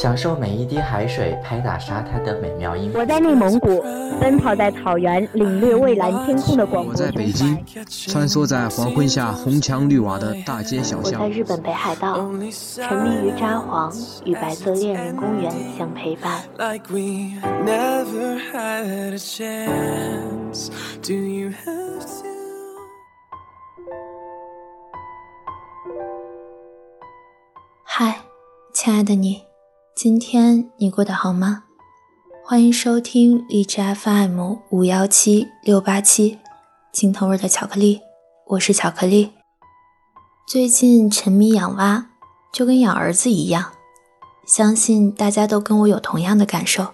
享受每一滴海水拍打沙滩的美妙音。我在内蒙古，奔跑在草原，领略蔚蓝天空的广阔。我在北京，穿梭在黄昏下红墙绿瓦的大街小巷。我在日本北海道，沉迷于札幌，与白色恋人公园相陪伴。嗨，亲爱的你。今天你过得好吗？欢迎收听荔枝 FM 五幺七六八七，青藤味的巧克力，我是巧克力。最近沉迷养蛙，就跟养儿子一样，相信大家都跟我有同样的感受。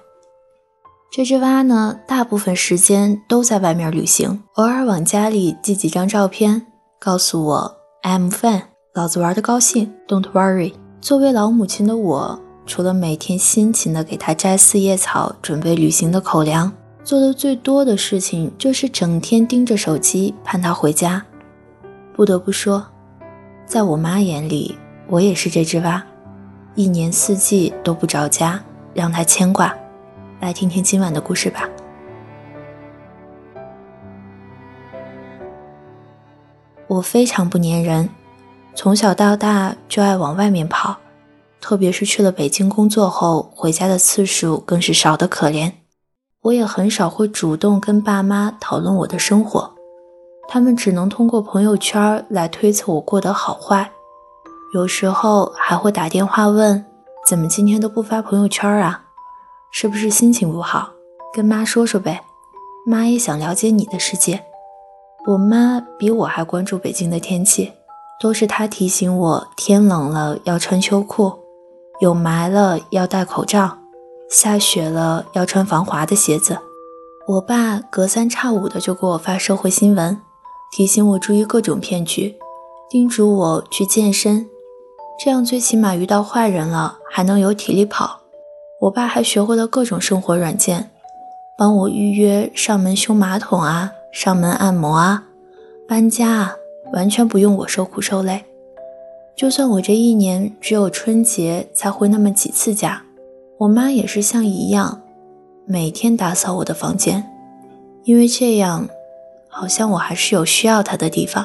这只蛙呢，大部分时间都在外面旅行，偶尔往家里寄几张照片，告诉我 I'm fine，老子玩的高兴，Don't worry。作为老母亲的我。除了每天辛勤的给他摘四叶草，准备旅行的口粮，做的最多的事情就是整天盯着手机，盼他回家。不得不说，在我妈眼里，我也是这只蛙，一年四季都不着家，让她牵挂。来听听今晚的故事吧。我非常不粘人，从小到大就爱往外面跑。特别是去了北京工作后，回家的次数更是少得可怜。我也很少会主动跟爸妈讨论我的生活，他们只能通过朋友圈来推测我过得好坏。有时候还会打电话问：“怎么今天都不发朋友圈啊？是不是心情不好？跟妈说说呗。”妈也想了解你的世界。我妈比我还关注北京的天气，都是她提醒我天冷了要穿秋裤。有霾了要戴口罩，下雪了要穿防滑的鞋子。我爸隔三差五的就给我发社会新闻，提醒我注意各种骗局，叮嘱我去健身，这样最起码遇到坏人了还能有体力跑。我爸还学会了各种生活软件，帮我预约上门修马桶啊，上门按摩啊，搬家啊，完全不用我受苦受累。就算我这一年只有春节才回那么几次家，我妈也是像一样，每天打扫我的房间，因为这样，好像我还是有需要她的地方。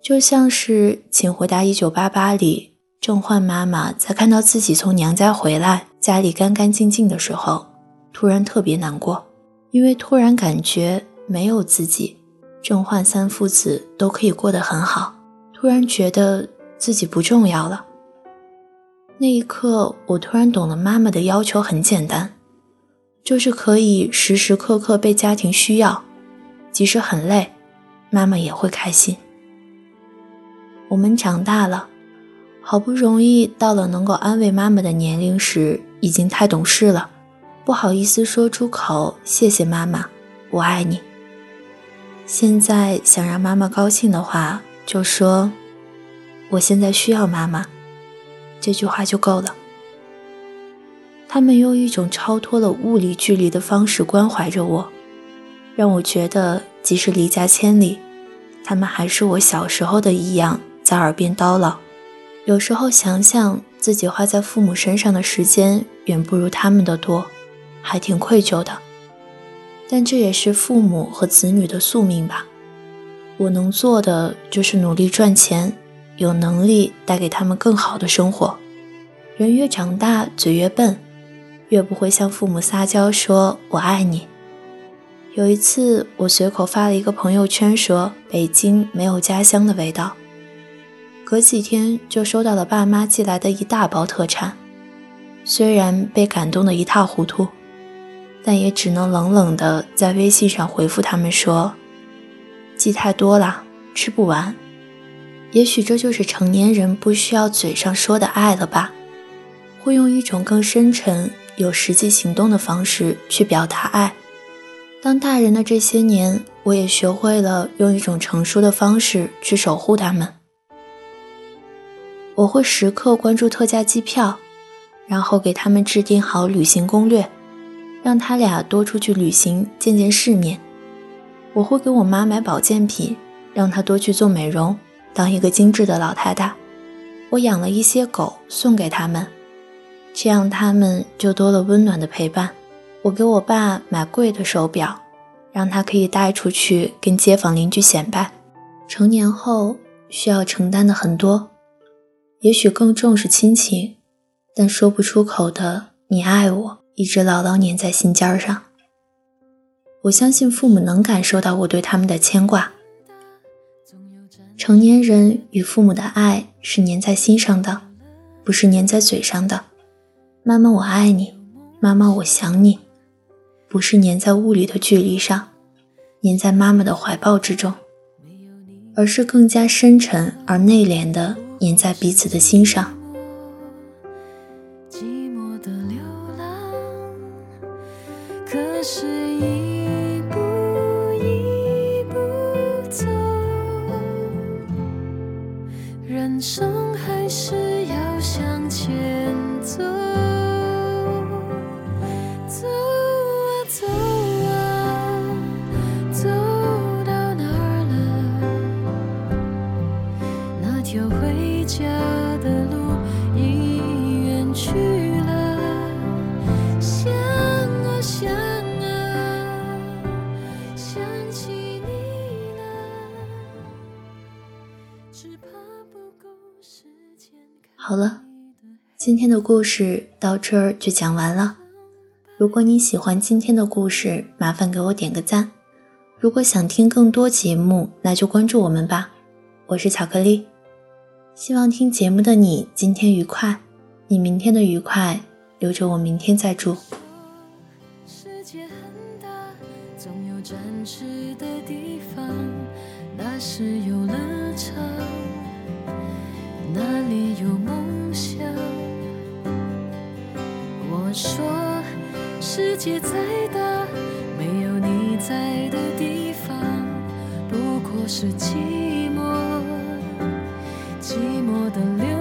就像是《请回答一九八八》里，郑焕妈妈在看到自己从娘家回来，家里干干净净的时候，突然特别难过，因为突然感觉没有自己，郑焕三父子都可以过得很好，突然觉得。自己不重要了。那一刻，我突然懂了，妈妈的要求很简单，就是可以时时刻刻被家庭需要，即使很累，妈妈也会开心。我们长大了，好不容易到了能够安慰妈妈的年龄时，已经太懂事了，不好意思说出口“谢谢妈妈，我爱你”。现在想让妈妈高兴的话，就说。我现在需要妈妈，这句话就够了。他们用一种超脱了物理距离的方式关怀着我，让我觉得即使离家千里，他们还是我小时候的一样在耳边叨唠。有时候想想自己花在父母身上的时间远不如他们的多，还挺愧疚的。但这也是父母和子女的宿命吧。我能做的就是努力赚钱。有能力带给他们更好的生活。人越长大，嘴越笨，越不会向父母撒娇说“我爱你”。有一次，我随口发了一个朋友圈，说北京没有家乡的味道。隔几天就收到了爸妈寄来的一大包特产，虽然被感动得一塌糊涂，但也只能冷冷的在微信上回复他们说：“寄太多了，吃不完。”也许这就是成年人不需要嘴上说的爱了吧，会用一种更深沉、有实际行动的方式去表达爱。当大人的这些年，我也学会了用一种成熟的方式去守护他们。我会时刻关注特价机票，然后给他们制定好旅行攻略，让他俩多出去旅行，见见世面。我会给我妈买保健品，让她多去做美容，当一个精致的老太太。我养了一些狗，送给他们，这样他们就多了温暖的陪伴。我给我爸买贵的手表，让他可以带出去跟街坊邻居显摆。成年后需要承担的很多，也许更重视亲情，但说不出口的“你爱我”一直牢牢粘在心尖上。我相信父母能感受到我对他们的牵挂。成年人与父母的爱是粘在心上的，不是粘在嘴上的。妈妈，我爱你；妈妈，我想你。不是粘在物理的距离上，粘在妈妈的怀抱之中，而是更加深沉而内敛的粘在彼此的心上。寂寞的流浪，可是好了，今天的故事到这儿就讲完了。如果你喜欢今天的故事，麻烦给我点个赞。如果想听更多节目，那就关注我们吧。我是巧克力，希望听节目的你今天愉快。你明天的愉快，留着我明天再祝。世界很大，总有展翅的地方，那是游乐场。世界再大，没有你在的地方，不过是寂寞，寂寞的流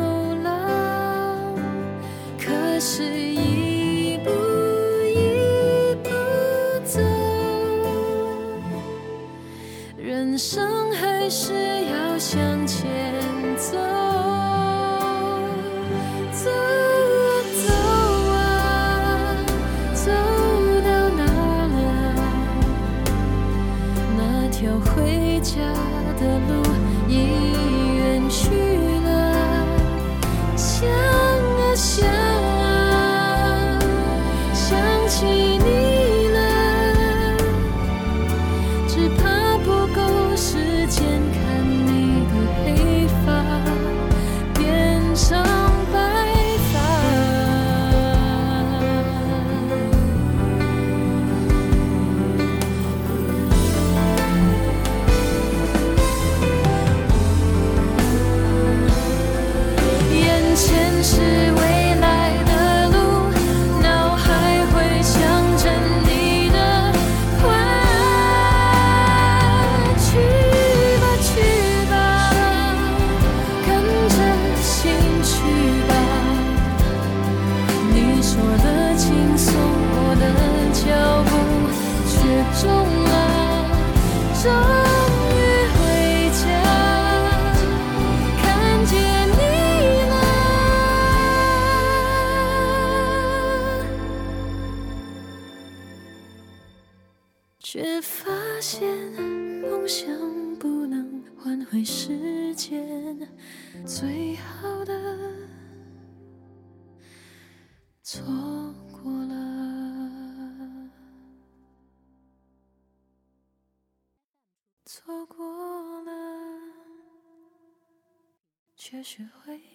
起你现梦想不能换回时间，最好的错过了，错过了，却学会。